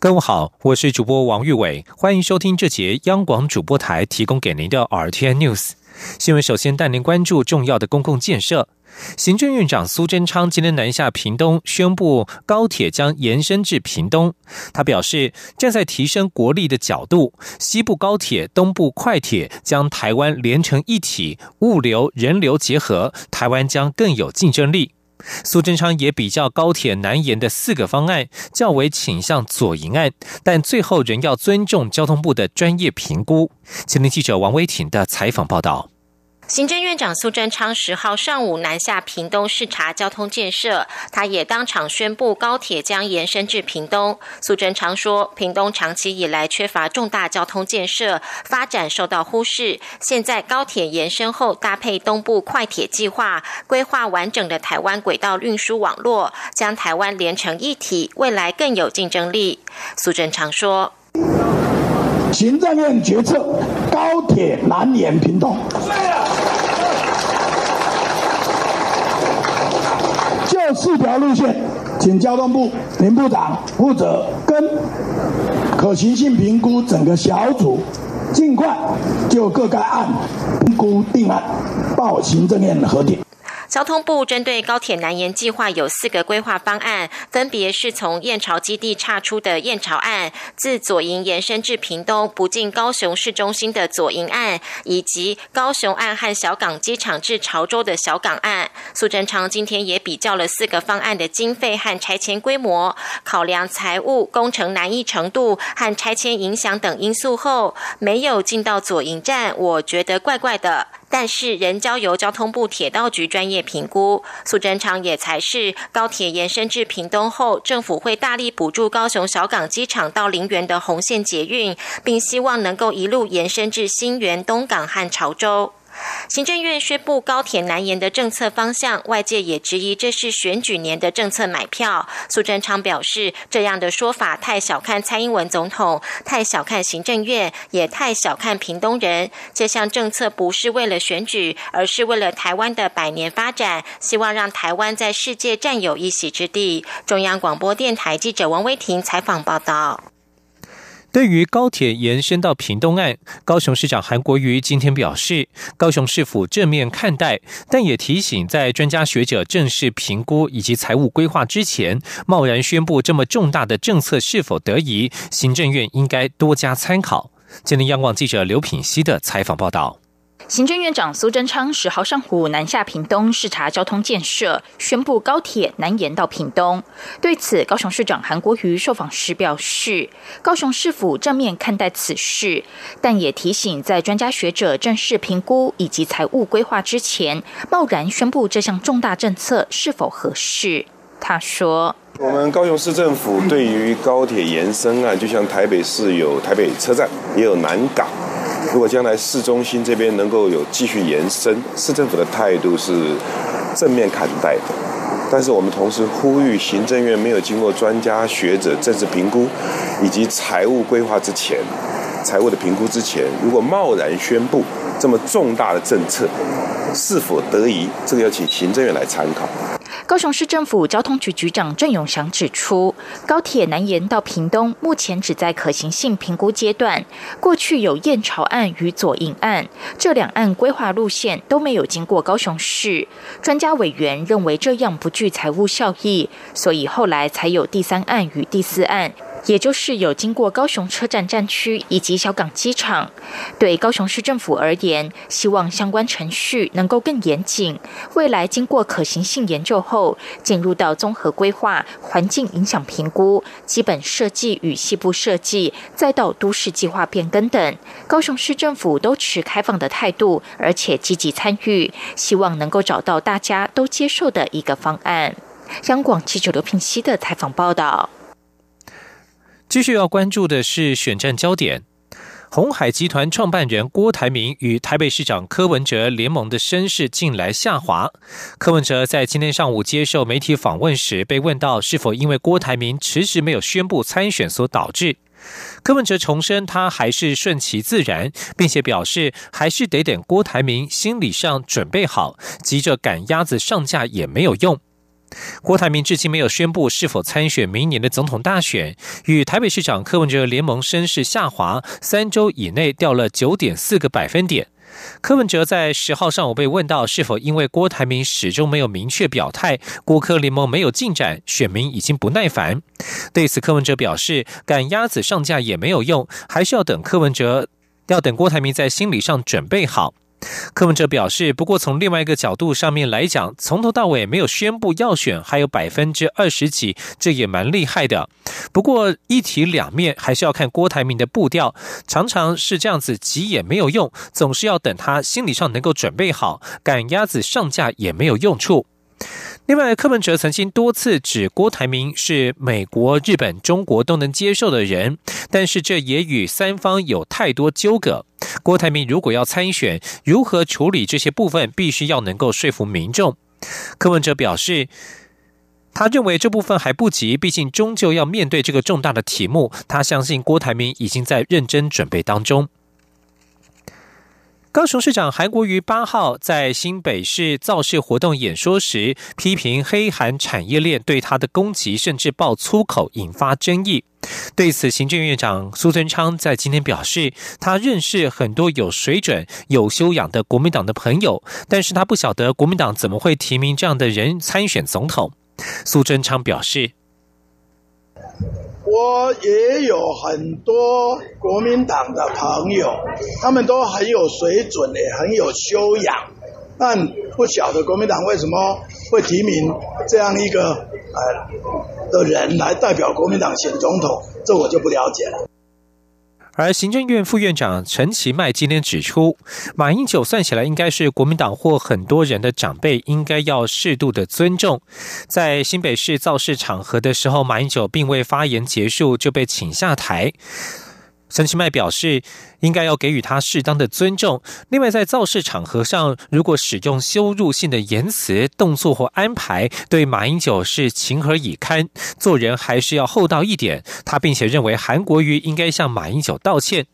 各位好，我是主播王玉伟，欢迎收听这节央广主播台提供给您的 R T N News 新闻。首先带您关注重要的公共建设。行政院长苏贞昌今天南下屏东，宣布高铁将延伸至屏东。他表示，站在提升国力的角度，西部高铁、东部快铁将台湾连成一体，物流、人流结合，台湾将更有竞争力。苏贞昌也比较高铁南延的四个方案，较为倾向左营案，但最后仍要尊重交通部的专业评估。前天记者王威挺的采访报道。行政院长苏贞昌十号上午南下屏东视察交通建设，他也当场宣布高铁将延伸至屏东。苏贞昌说，屏东长期以来缺乏重大交通建设，发展受到忽视。现在高铁延伸后，搭配东部快铁计划，规划完整的台湾轨道运输网络，将台湾连成一体，未来更有竞争力。苏贞昌说。行政院决策高铁南延屏东，四条路线，请交通部林部长负责跟可行性评估整个小组，尽快就各该案评估定案，报行政院核定。交通部针对高铁南延计划有四个规划方案，分别是从燕巢基地岔出的燕巢岸，自左营延伸至屏东不进高雄市中心的左营岸，以及高雄岸和小港机场至潮州的小港岸。苏贞昌今天也比较了四个方案的经费和拆迁规模，考量财务、工程难易程度和拆迁影响等因素后，没有进到左营站，我觉得怪怪的。但是仍交由交通部铁道局专业评估。苏贞昌也才是高铁延伸至屏东后，政府会大力补助高雄小港机场到陵园的红线捷运，并希望能够一路延伸至新园、东港和潮州。行政院宣布高铁南延的政策方向，外界也质疑这是选举年的政策买票。苏贞昌表示，这样的说法太小看蔡英文总统，太小看行政院，也太小看屏东人。这项政策不是为了选举，而是为了台湾的百年发展，希望让台湾在世界占有一席之地。中央广播电台记者王威婷采访报道。对于高铁延伸到屏东岸，高雄市长韩国瑜今天表示，高雄市府正面看待，但也提醒，在专家学者正式评估以及财务规划之前，贸然宣布这么重大的政策是否得宜，行政院应该多加参考。今天央广记者刘品熙的采访报道。行政院长苏贞昌十号上午南下屏东视察交通建设，宣布高铁南延到屏东。对此，高雄市长韩国瑜受访时表示，高雄市府正面看待此事，但也提醒，在专家学者正式评估以及财务规划之前，贸然宣布这项重大政策是否合适。他说：“我们高雄市政府对于高铁延伸啊，就像台北市有台北车站，也有南港。”如果将来市中心这边能够有继续延伸，市政府的态度是正面看待的。但是我们同时呼吁行政院没有经过专家学者政治评估以及财务规划之前，财务的评估之前，如果贸然宣布这么重大的政策，是否得宜，这个要请行政院来参考。高雄市政府交通局局长郑永祥指出，高铁南延到屏东，目前只在可行性评估阶段。过去有燕巢案与左营案，这两案规划路线都没有经过高雄市。专家委员认为这样不具财务效益，所以后来才有第三案与第四案。也就是有经过高雄车站站区以及小港机场，对高雄市政府而言，希望相关程序能够更严谨。未来经过可行性研究后，进入到综合规划、环境影响评估、基本设计与细部设计，再到都市计划变更等，高雄市政府都持开放的态度，而且积极参与，希望能够找到大家都接受的一个方案。央广记者刘品熙的采访报道。继续要关注的是选战焦点。红海集团创办人郭台铭与台北市长柯文哲联盟的声势近来下滑。柯文哲在今天上午接受媒体访问时，被问到是否因为郭台铭迟迟没有宣布参选所导致。柯文哲重申，他还是顺其自然，并且表示还是得等郭台铭心理上准备好，急着赶鸭子上架也没有用。郭台铭至今没有宣布是否参选明年的总统大选，与台北市长柯文哲联盟声势下滑，三周以内掉了九点四个百分点。柯文哲在十号上午被问到是否因为郭台铭始终没有明确表态，郭柯联盟没有进展，选民已经不耐烦。对此，柯文哲表示，赶鸭子上架也没有用，还是要等柯文哲，要等郭台铭在心理上准备好。柯文哲表示，不过从另外一个角度上面来讲，从头到尾没有宣布要选，还有百分之二十几，这也蛮厉害的。不过一体两面，还是要看郭台铭的步调，常常是这样子急也没有用，总是要等他心理上能够准备好，赶鸭子上架也没有用处。另外，柯文哲曾经多次指郭台铭是美国、日本、中国都能接受的人，但是这也与三方有太多纠葛。郭台铭如果要参选，如何处理这些部分，必须要能够说服民众。柯文哲表示，他认为这部分还不急，毕竟终究要面对这个重大的题目。他相信郭台铭已经在认真准备当中。高雄市长韩国瑜八号在新北市造势活动演说时，批评黑韩产业链对他的攻击，甚至爆粗口，引发争议。对此，行政院长苏贞昌在今天表示，他认识很多有水准、有修养的国民党的朋友，但是他不晓得国民党怎么会提名这样的人参选总统。苏贞昌表示。我也有很多国民党的朋友，他们都很有水准，也很有修养，但不晓得国民党为什么会提名这样一个呃的人来代表国民党选总统，这我就不了解了。而行政院副院长陈其迈今天指出，马英九算起来应该是国民党或很多人的长辈，应该要适度的尊重。在新北市造势场合的时候，马英九并未发言结束就被请下台。陈其迈表示。应该要给予他适当的尊重。另外，在造势场合上，如果使用羞辱性的言辞、动作或安排，对马英九是情何以堪？做人还是要厚道一点。他并且认为韩国瑜应该向马英九道歉。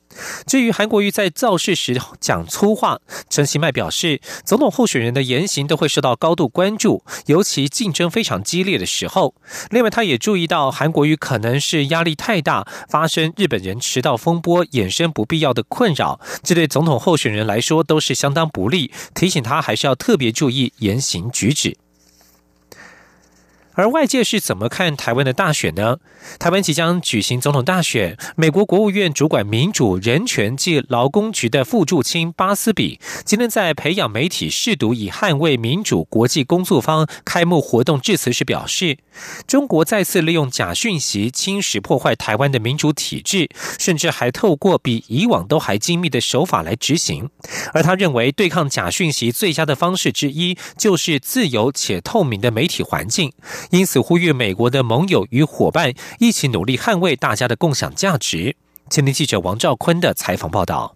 至于韩国瑜在造势时讲粗话，陈其迈表示，总统候选人的言行都会受到高度关注，尤其竞争非常激烈的时候。另外，他也注意到韩国瑜可能是压力太大，发生日本人迟到风波，衍生不必要的困扰，这对总统候选人来说都是相当不利。提醒他还是要特别注意言行举止。而外界是怎么看台湾的大选呢？台湾即将举行总统大选，美国国务院主管民主、人权及劳工局的副驻青巴斯比今天在培养媒体试读以捍卫民主国际工作坊开幕活动致辞时表示，中国再次利用假讯息侵蚀破坏台湾的民主体制，甚至还透过比以往都还精密的手法来执行。而他认为，对抗假讯息最佳的方式之一就是自由且透明的媒体环境。因此，呼吁美国的盟友与伙伴一起努力捍卫大家的共享价值。前天记者王兆坤的采访报道：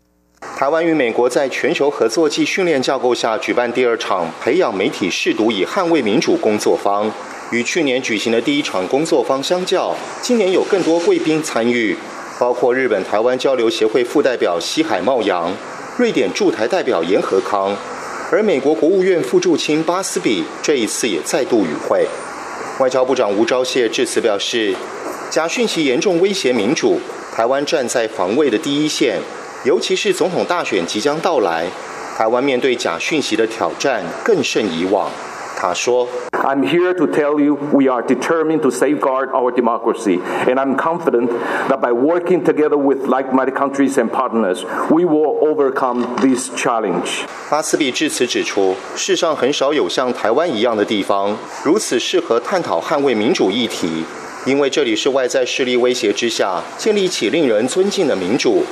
台湾与美国在全球合作暨训练架构下举办第二场培养媒体试读以捍卫民主工作坊。与去年举行的第一场工作坊相较，今年有更多贵宾参与，包括日本台湾交流协会副代表西海茂阳、瑞典驻台代表严和康，而美国国务院副驻青巴斯比这一次也再度与会。外交部长吴钊燮致辞表示，假讯息严重威胁民主，台湾站在防卫的第一线，尤其是总统大选即将到来，台湾面对假讯息的挑战更胜以往。他说：“I'm here to tell you we are determined to safeguard our democracy, and I'm confident that by working together with like-minded countries and partners, we will overcome this challenge.” 巴斯比致辞指出，世上很少有像台湾一样的地方，如此适合探讨捍卫民主议题，因为这里是外在势力威胁之下建立起令人尊敬的民主。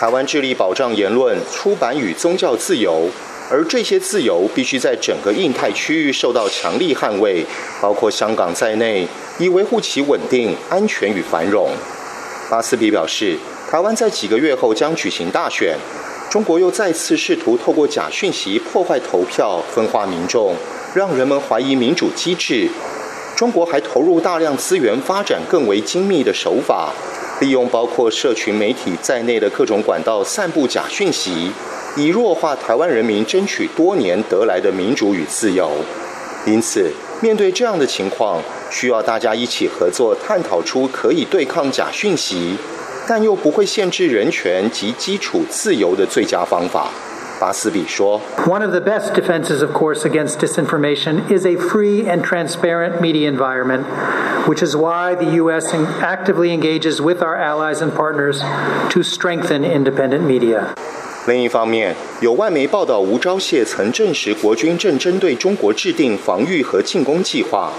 台湾致力保障言论、出版与宗教自由。而这些自由必须在整个印太区域受到强力捍卫，包括香港在内，以维护其稳定、安全与繁荣。巴斯比表示，台湾在几个月后将举行大选，中国又再次试图透过假讯息破坏投票、分化民众，让人们怀疑民主机制。中国还投入大量资源发展更为精密的手法，利用包括社群媒体在内的各种管道散布假讯息，以弱化台湾人民争取多年得来的民主与自由。因此，面对这样的情况，需要大家一起合作，探讨出可以对抗假讯息，但又不会限制人权及基础自由的最佳方法。巴斯比说：“One of the best defenses, of course, against disinformation is a free and transparent media environment, which is why the U.S. actively engages with our allies and partners to strengthen independent media.” 另一方面，有外媒报道，吴钊燮曾证实国军正针对中国制定防御和进攻计划，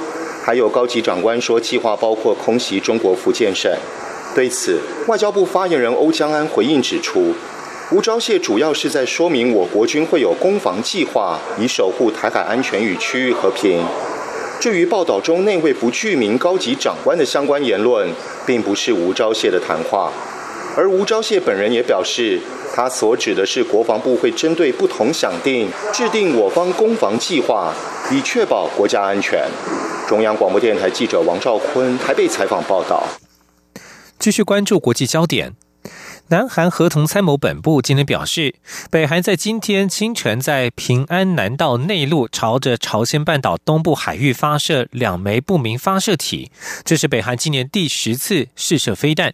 还有高级长官说计划包括空袭中国福建省。对此，外交部发言人欧江安回应指出。吴钊燮主要是在说明我国军会有攻防计划，以守护台海安全与区域和平。至于报道中那位不具名高级长官的相关言论，并不是吴钊燮的谈话。而吴钊燮本人也表示，他所指的是国防部会针对不同响定制定我方攻防计划，以确保国家安全。中央广播电台记者王兆坤台北采访报道。继续关注国际焦点。南韩合同参谋本部今天表示，北韩在今天清晨在平安南道内陆朝着朝鲜半岛东部海域发射两枚不明发射体，这是北韩今年第十次试射飞弹。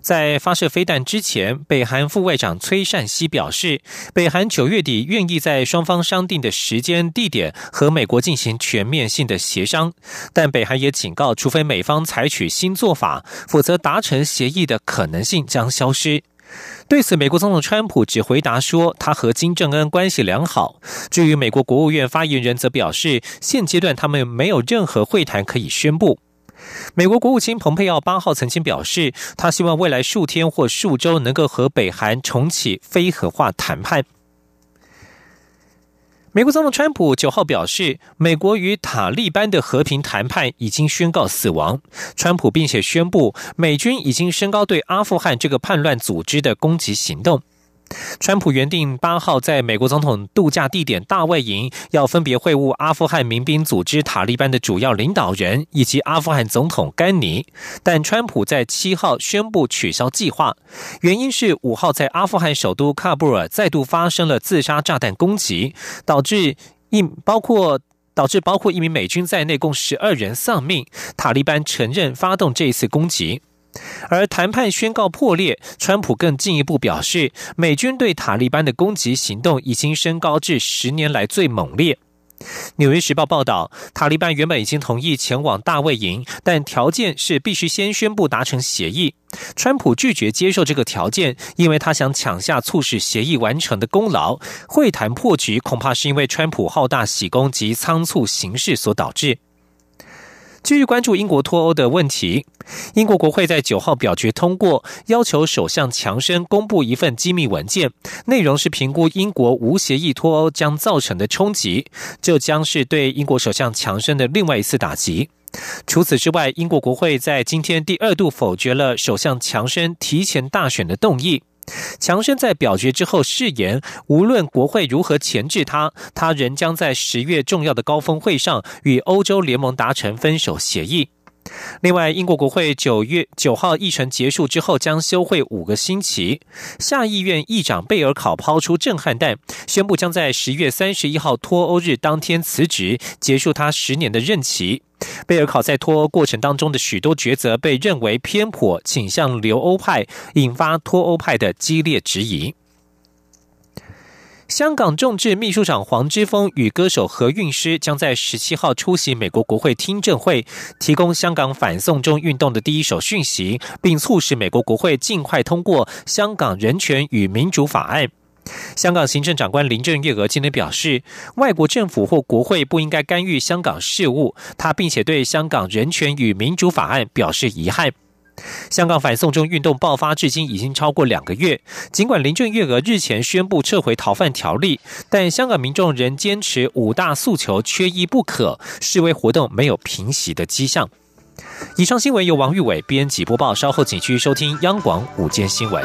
在发射飞弹之前，北韩副外长崔善熙表示，北韩九月底愿意在双方商定的时间、地点和美国进行全面性的协商。但北韩也警告，除非美方采取新做法，否则达成协议的可能性将消失。对此，美国总统川普只回答说，他和金正恩关系良好。至于美国国务院发言人则表示，现阶段他们没有任何会谈可以宣布。美国国务卿蓬佩奥八号曾经表示，他希望未来数天或数周能够和北韩重启非核化谈判。美国总统川普九号表示，美国与塔利班的和平谈判已经宣告死亡。川普并且宣布，美军已经升高对阿富汗这个叛乱组织的攻击行动。川普原定八号在美国总统度假地点大卫营要分别会晤阿富汗民兵组织塔利班的主要领导人以及阿富汗总统甘尼，但川普在七号宣布取消计划，原因是五号在阿富汗首都喀布尔再度发生了自杀炸弹攻击，导致一包括导致包括一名美军在内共十二人丧命。塔利班承认发动这一次攻击。而谈判宣告破裂，川普更进一步表示，美军对塔利班的攻击行动已经升高至十年来最猛烈。纽约时报报道，塔利班原本已经同意前往大卫营，但条件是必须先宣布达成协议。川普拒绝接受这个条件，因为他想抢下促使协议完成的功劳。会谈破局，恐怕是因为川普好大喜功及仓促行事所导致。继续关注英国脱欧的问题。英国国会在九号表决通过，要求首相强生公布一份机密文件，内容是评估英国无协议脱欧将造成的冲击，这将是对英国首相强生的另外一次打击。除此之外，英国国会在今天第二度否决了首相强生提前大选的动议。强生在表决之后誓言，无论国会如何钳制他，他仍将在十月重要的高峰会上与欧洲联盟达成分手协议。另外，英国国会九月九号议程结束之后将休会五个星期。下议院议长贝尔考抛出震撼弹，宣布将在十月三十一号脱欧日当天辞职，结束他十年的任期。贝尔考在脱欧过程当中的许多抉择被认为偏颇，倾向留欧派，引发脱欧派的激烈质疑。香港众志秘书长黄之锋与歌手何韵诗将在十七号出席美国国会听证会，提供香港反送中运动的第一手讯息，并促使美国国会尽快通过《香港人权与民主法案》。香港行政长官林郑月娥今天表示，外国政府或国会不应该干预香港事务。他并且对《香港人权与民主法案》表示遗憾。香港反送中运动爆发至今已经超过两个月，尽管林郑月娥日前宣布撤回逃犯条例，但香港民众仍坚持五大诉求缺一不可，示威活动没有平息的迹象。以上新闻由王玉伟编辑播报，稍后请继续收听央广午间新闻。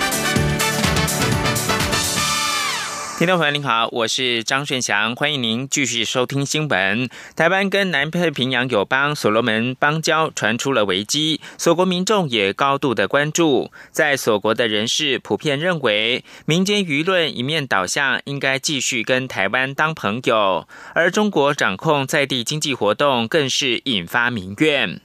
听众朋友您好，我是张顺祥，欢迎您继续收听新闻。台湾跟南太平洋友邦所罗门邦交传出了危机，所国民众也高度的关注。在所国的人士普遍认为，民间舆论一面倒向应该继续跟台湾当朋友，而中国掌控在地经济活动更是引发民怨。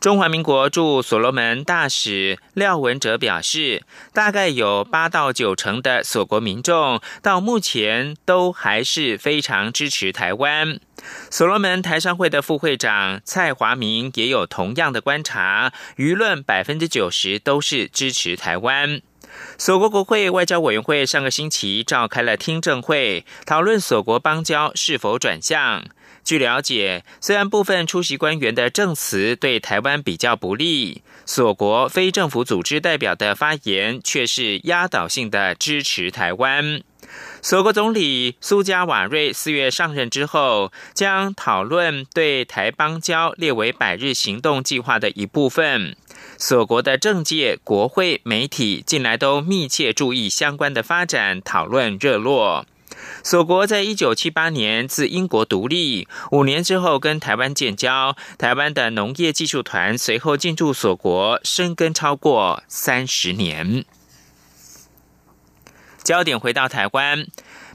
中华民国驻所罗门大使廖文哲表示，大概有八到九成的所国民众到目前都还是非常支持台湾。所罗门台商会的副会长蔡华明也有同样的观察，舆论百分之九十都是支持台湾。所国国会外交委员会上个星期召开了听证会，讨论所国邦交是否转向。据了解，虽然部分出席官员的证词对台湾比较不利，所国非政府组织代表的发言却是压倒性的支持台湾。所国总理苏加瓦瑞四月上任之后，将讨论对台邦交列为百日行动计划的一部分。所国的政界、国会、媒体近来都密切注意相关的发展，讨论热络。锁国在一九七八年自英国独立，五年之后跟台湾建交。台湾的农业技术团随后进驻锁国，深耕超过三十年。焦点回到台湾。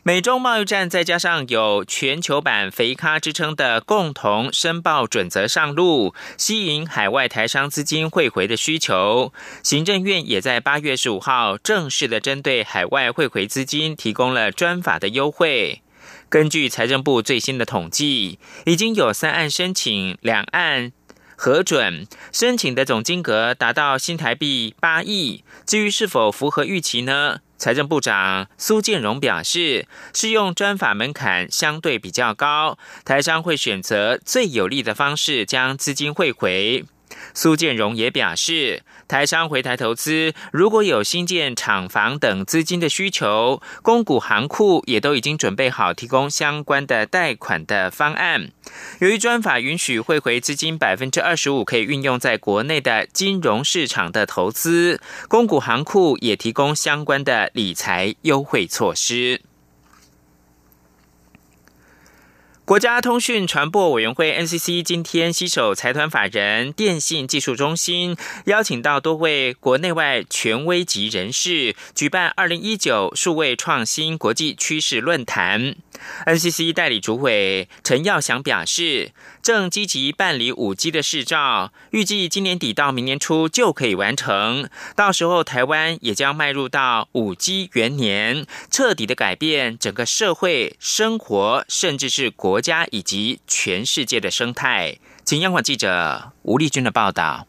美中贸易战，再加上有全球版“肥咖”之称的共同申报准则上路，吸引海外台商资金汇回的需求。行政院也在八月十五号正式的针对海外汇回资金提供了专法的优惠。根据财政部最新的统计，已经有三案申请，两案核准，申请的总金额达到新台币八亿。至于是否符合预期呢？财政部长苏建荣表示，适用专法门槛相对比较高，台商会选择最有利的方式将资金汇回。苏建荣也表示，台商回台投资，如果有新建厂房等资金的需求，公股行库也都已经准备好提供相关的贷款的方案。由于专法允许汇回资金百分之二十五可以运用在国内的金融市场的投资，公股行库也提供相关的理财优惠措施。国家通讯传播委员会 NCC 今天携手财团法人电信技术中心，邀请到多位国内外权威级人士，举办二零一九数位创新国际趋势论坛。NCC 代理主委陈耀祥表示。正积极办理五 G 的试照，预计今年底到明年初就可以完成。到时候，台湾也将迈入到五 G 元年，彻底的改变整个社会生活，甚至是国国家以及全世界的生态。请央广记者吴丽君的报道。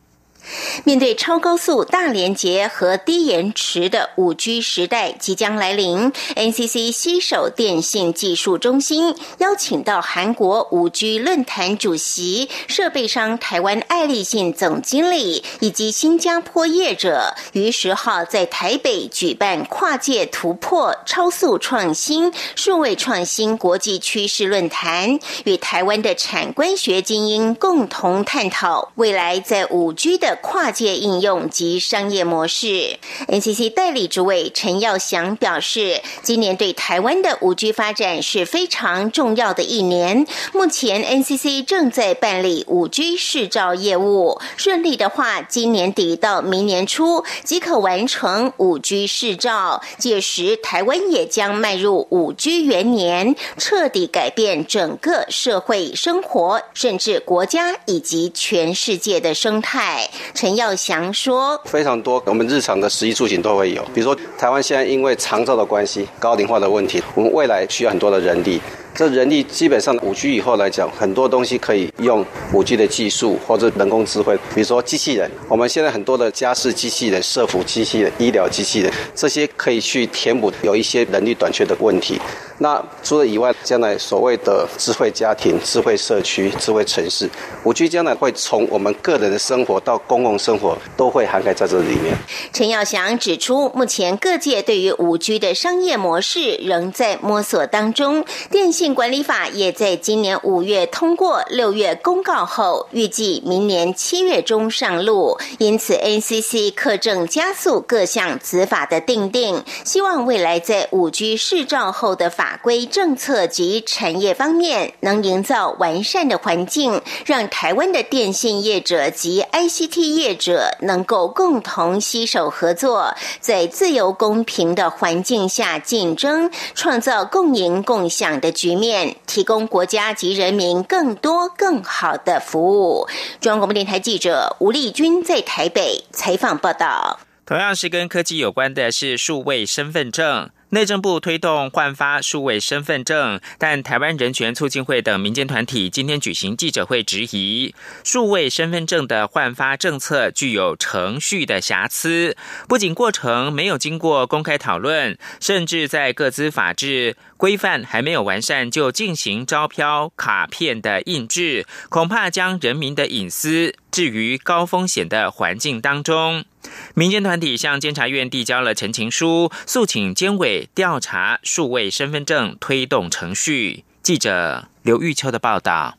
面对超高速、大连接和低延迟的五 G 时代即将来临，NCC 携手电信技术中心邀请到韩国五 G 论坛主席、设备商台湾爱立信总经理以及新加坡业者，于十号在台北举办跨界突破、超速创新、数位创新国际趋势论坛，与台湾的产官学精英共同探讨未来在五 G 的跨界应用及商业模式，NCC 代理主委陈耀祥表示，今年对台湾的五 G 发展是非常重要的一年。目前 NCC 正在办理五 G 试照业务，顺利的话，今年底到明年初即可完成五 G 试照。届时，台湾也将迈入五 G 元年，彻底改变整个社会生活，甚至国家以及全世界的生态。陈耀祥说：“非常多，我们日常的食衣住行都会有。比如说，台湾现在因为长照的关系、高龄化的问题，我们未来需要很多的人力。”这人力基本上五 G 以后来讲，很多东西可以用五 G 的技术或者人工智慧，比如说机器人。我们现在很多的家事机器人、社服机器人、医疗机器人，这些可以去填补有一些人力短缺的问题。那除了以外，将来所谓的智慧家庭、智慧社区、智慧城市，五 G 将来会从我们个人的生活到公共生活，都会涵盖在这里面。陈耀祥指出，目前各界对于五 G 的商业模式仍在摸索当中。电信管理法也在今年五月通过，六月公告后，预计明年七月中上路。因此，NCC 课正加速各项子法的定定，希望未来在五 G 试照后的法。法规政策及产业方面，能营造完善的环境，让台湾的电信业者及 ICT 业者能够共同携手合作，在自由公平的环境下竞争，创造共赢共享的局面，提供国家及人民更多更好的服务。中央广播电台记者吴丽君在台北采访报道。同样是跟科技有关的是数位身份证。内政部推动换发数位身份证，但台湾人权促进会等民间团体今天举行记者会，质疑。数位身份证的换发政策具有程序的瑕疵，不仅过程没有经过公开讨论，甚至在各资法制规范还没有完善就进行招标卡片的印制，恐怕将人民的隐私置于高风险的环境当中。民间团体向监察院递交了陈情书，诉请监委调查数位身份证推动程序。记者刘玉秋的报道。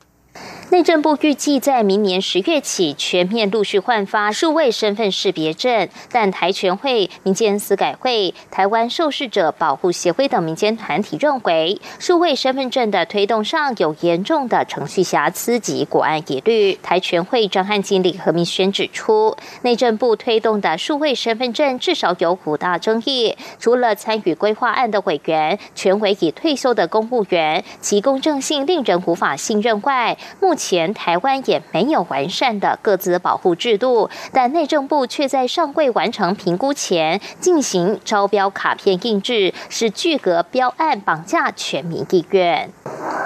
内政部预计在明年十月起全面陆续换发数位身份识别证，但台全会、民间司改会、台湾受试者保护协会等民间团体认为，数位身份证的推动上有严重的程序瑕疵及国安疑虑。台全会张汉经理何明轩指出，内政部推动的数位身份证至少有五大争议，除了参与规划案的委员全委已退休的公务员，其公正性令人无法信任外，目前台湾也没有完善的各自保护制度，但内政部却在上柜完成评估前进行招标卡片印制，是巨额标案绑架全民意愿。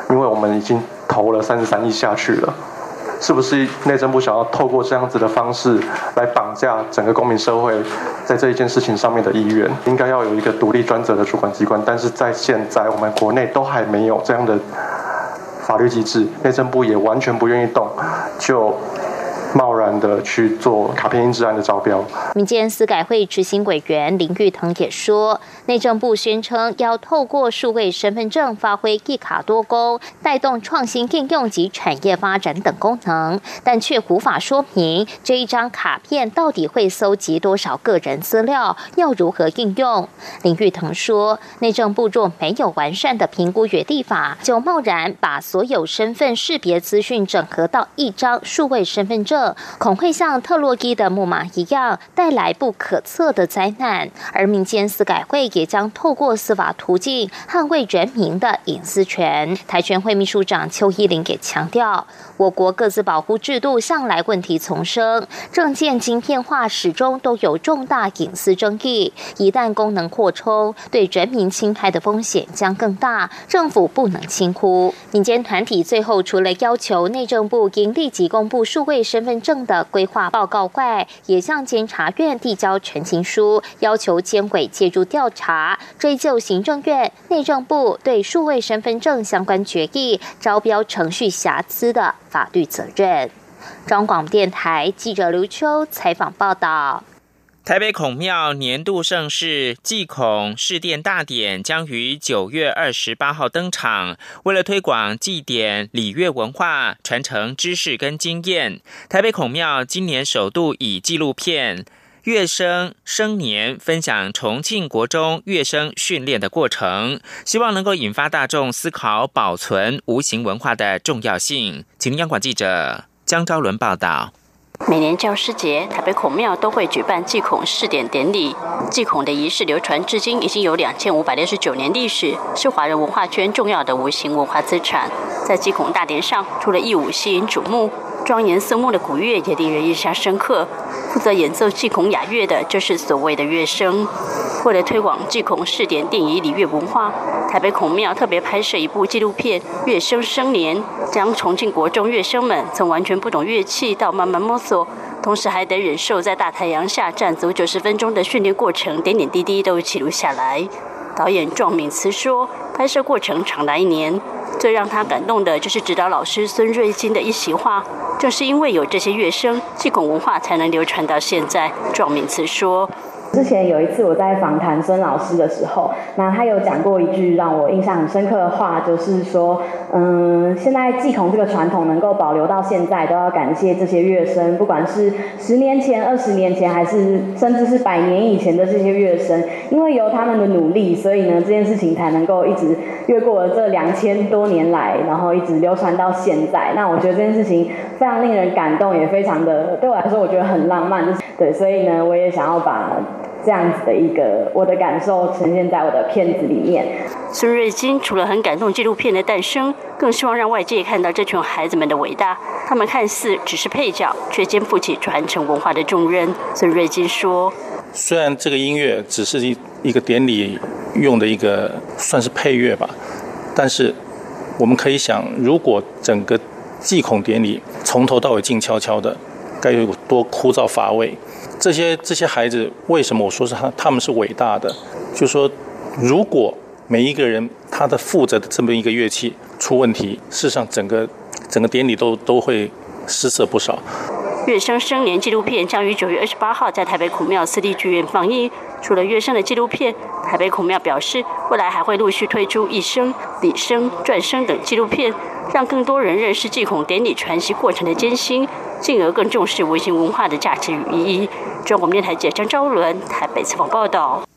因为我们已经投了三十三亿下去了，是不是内政部想要透过这样子的方式来绑架整个公民社会在这一件事情上面的意愿？应该要有一个独立专责的主管机关，但是在现在我们国内都还没有这样的。法律机制，内政部也完全不愿意动，就。贸然的去做卡片印制案的招标。民间司改会执行委员林玉腾也说，内政部宣称要透过数位身份证发挥一卡多功，带动创新应用及产业发展等功能，但却无法说明这一张卡片到底会搜集多少个人资料，要如何应用。林玉腾说，内政部若没有完善的评估与立法，就贸然把所有身份识别资讯整合到一张数位身份证。恐会像特洛伊的木马一样带来不可测的灾难，而民间司改会也将透过司法途径捍卫人民的隐私权。台全会秘书长邱依林给强调，我国各自保护制度向来问题丛生，证件晶片化始终都有重大隐私争议，一旦功能扩充，对人民侵害的风险将更大，政府不能轻忽。民间团体最后除了要求内政部应立即公布数位身份。证的规划报告外，也向监察院递交陈情书，要求监委介入调查，追究行政院、内政部对数位身份证相关决议招标程序瑕疵的法律责任。中广电台记者刘秋采访报道。台北孔庙年度盛事祭孔试殿大典将于九月二十八号登场。为了推广祭典礼乐文化，传承知识跟经验，台北孔庙今年首度以纪录片《乐生生年》分享重庆国中乐生训练的过程，希望能够引发大众思考保存无形文化的重要性。请央广记者江昭伦报道。每年教师节，台北孔庙都会举办祭孔试点典礼。祭孔的仪式流传至今已经有两千五百六十九年历史，是华人文化圈重要的无形文化资产。在祭孔大典上，除了义舞吸引瞩目。庄严肃穆的古乐也令人印象深刻。负责演奏祭孔雅乐的，就是所谓的乐声。为了推广祭孔试点电影礼乐文化，台北孔庙特别拍摄一部纪录片《乐声生年》，将重庆国中乐生们从完全不懂乐器到慢慢摸索，同时还得忍受在大太阳下站足九十分钟的训练过程，点点滴滴都记录下来。导演壮敏慈说，拍摄过程长达一年。最让他感动的就是指导老师孙瑞金的一席话，正是因为有这些乐声，祭孔文化才能流传到现在。壮敏慈说。之前有一次我在访谈孙老师的时候，那他有讲过一句让我印象很深刻的话，就是说，嗯，现在祭孔这个传统能够保留到现在，都要感谢这些乐声，不管是十年前、二十年前，还是甚至是百年以前的这些乐声，因为有他们的努力，所以呢，这件事情才能够一直越过了这两千多年来，然后一直流传到现在。那我觉得这件事情非常令人感动，也非常的对我来说，我觉得很浪漫，就是对，所以呢，我也想要把。这样子的一个我的感受呈现在我的片子里面。孙瑞金除了很感动纪录片的诞生，更希望让外界看到这群孩子们的伟大。他们看似只是配角，却肩负起传承文化的重任。孙瑞金说：“虽然这个音乐只是一一个典礼用的一个算是配乐吧，但是我们可以想，如果整个祭孔典礼从头到尾静悄悄的，该有多枯燥乏味。”这些这些孩子为什么我说是他他们是伟大的？就说如果每一个人他的负责的这么一个乐器出问题，事实上整个整个典礼都都会失色不少。乐声生年纪录片将于九月二十八号在台北孔庙私立剧院放映。除了乐声的纪录片，台北孔庙表示未来还会陆续推出一声、礼声、转声等纪录片，让更多人认识祭孔典礼传习过程的艰辛。进而更重视微型文化的价值与意义。中国电台记者张昭伦台北采访报道。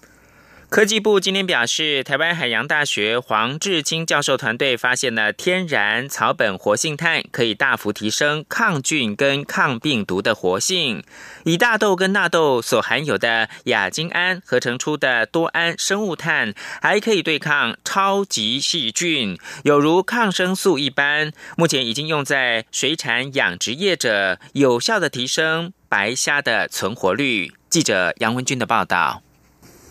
科技部今天表示，台湾海洋大学黄志清教授团队发现了天然草本活性炭，可以大幅提升抗菌跟抗病毒的活性。以大豆跟纳豆所含有的亚精胺合成出的多胺生物炭，还可以对抗超级细菌，有如抗生素一般。目前已经用在水产养殖业者，有效的提升白虾的存活率。记者杨文军的报道。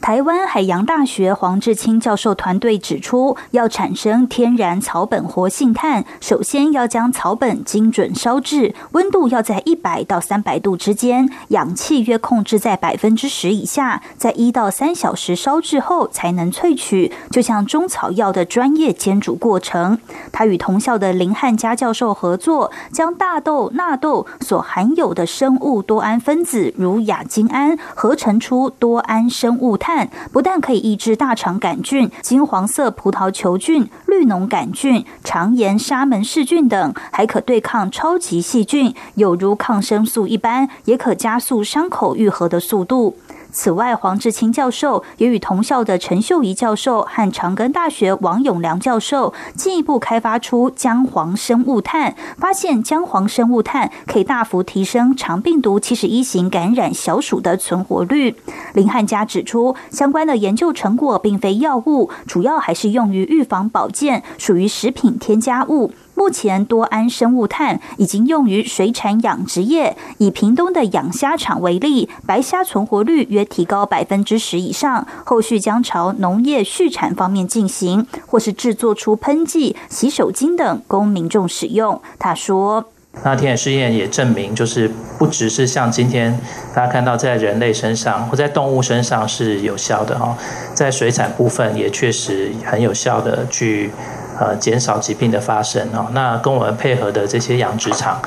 台湾海洋大学黄志清教授团队指出，要产生天然草本活性炭，首先要将草本精准烧制，温度要在一百到三百度之间，氧气约控制在百分之十以下，在一到三小时烧制后才能萃取，就像中草药的专业煎煮过程。他与同校的林汉佳教授合作，将大豆、纳豆所含有的生物多胺分子，如亚精胺，合成出多胺生物炭。不但可以抑制大肠杆菌、金黄色葡萄球菌、绿脓杆菌、肠炎沙门氏菌等，还可对抗超级细菌，有如抗生素一般，也可加速伤口愈合的速度。此外，黄志清教授也与同校的陈秀仪教授和长庚大学王永良教授进一步开发出姜黄生物炭，发现姜黄生物炭可以大幅提升肠病毒七十一型感染小鼠的存活率。林汉佳指出，相关的研究成果并非药物，主要还是用于预防保健，属于食品添加物。目前多胺生物炭已经用于水产养殖业，以屏东的养虾场为例，白虾存活率约提高百分之十以上。后续将朝农业畜产方面进行，或是制作出喷剂、洗手巾等供民众使用。他说：“那天野试验也证明，就是不只是像今天大家看到在人类身上或在动物身上是有效的哈，在水产部分也确实很有效的去。”呃，减少疾病的发生哦。那跟我们配合的这些养殖场，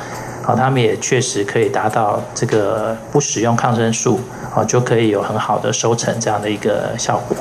啊，他们也确实可以达到这个不使用抗生素，啊，就可以有很好的收成这样的一个效果。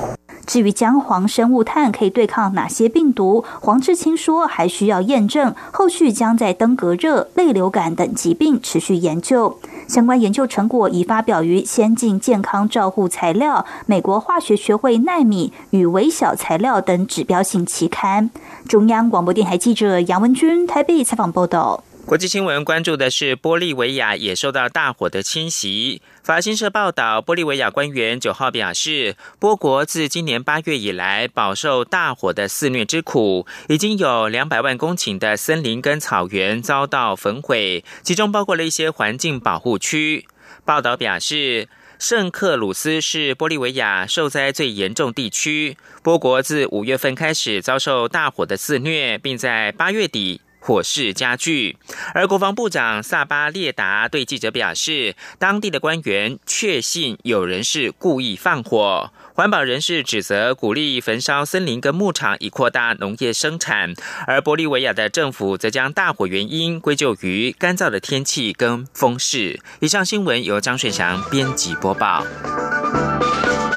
至于姜黄生物炭可以对抗哪些病毒，黄志清说还需要验证，后续将在登革热、类流感等疾病持续研究。相关研究成果已发表于《先进健康照护材料》、美国化学学会纳米与微小材料等指标性期刊。中央广播电台记者杨文君台北采访报道。国际新闻关注的是玻利维亚也受到大火的侵袭。法新社报道，玻利维亚官员九号表示，波国自今年八月以来饱受大火的肆虐之苦，已经有两百万公顷的森林跟草原遭到焚毁，其中包括了一些环境保护区。报道表示，圣克鲁斯是玻利维亚受灾最严重地区，波国自五月份开始遭受大火的肆虐，并在八月底。火势加剧，而国防部长萨巴列达对记者表示，当地的官员确信有人是故意放火。环保人士指责鼓励焚烧森林跟牧场以扩大农业生产，而玻利维亚的政府则将大火原因归咎于干燥的天气跟风势。以上新闻由张顺祥编辑播报。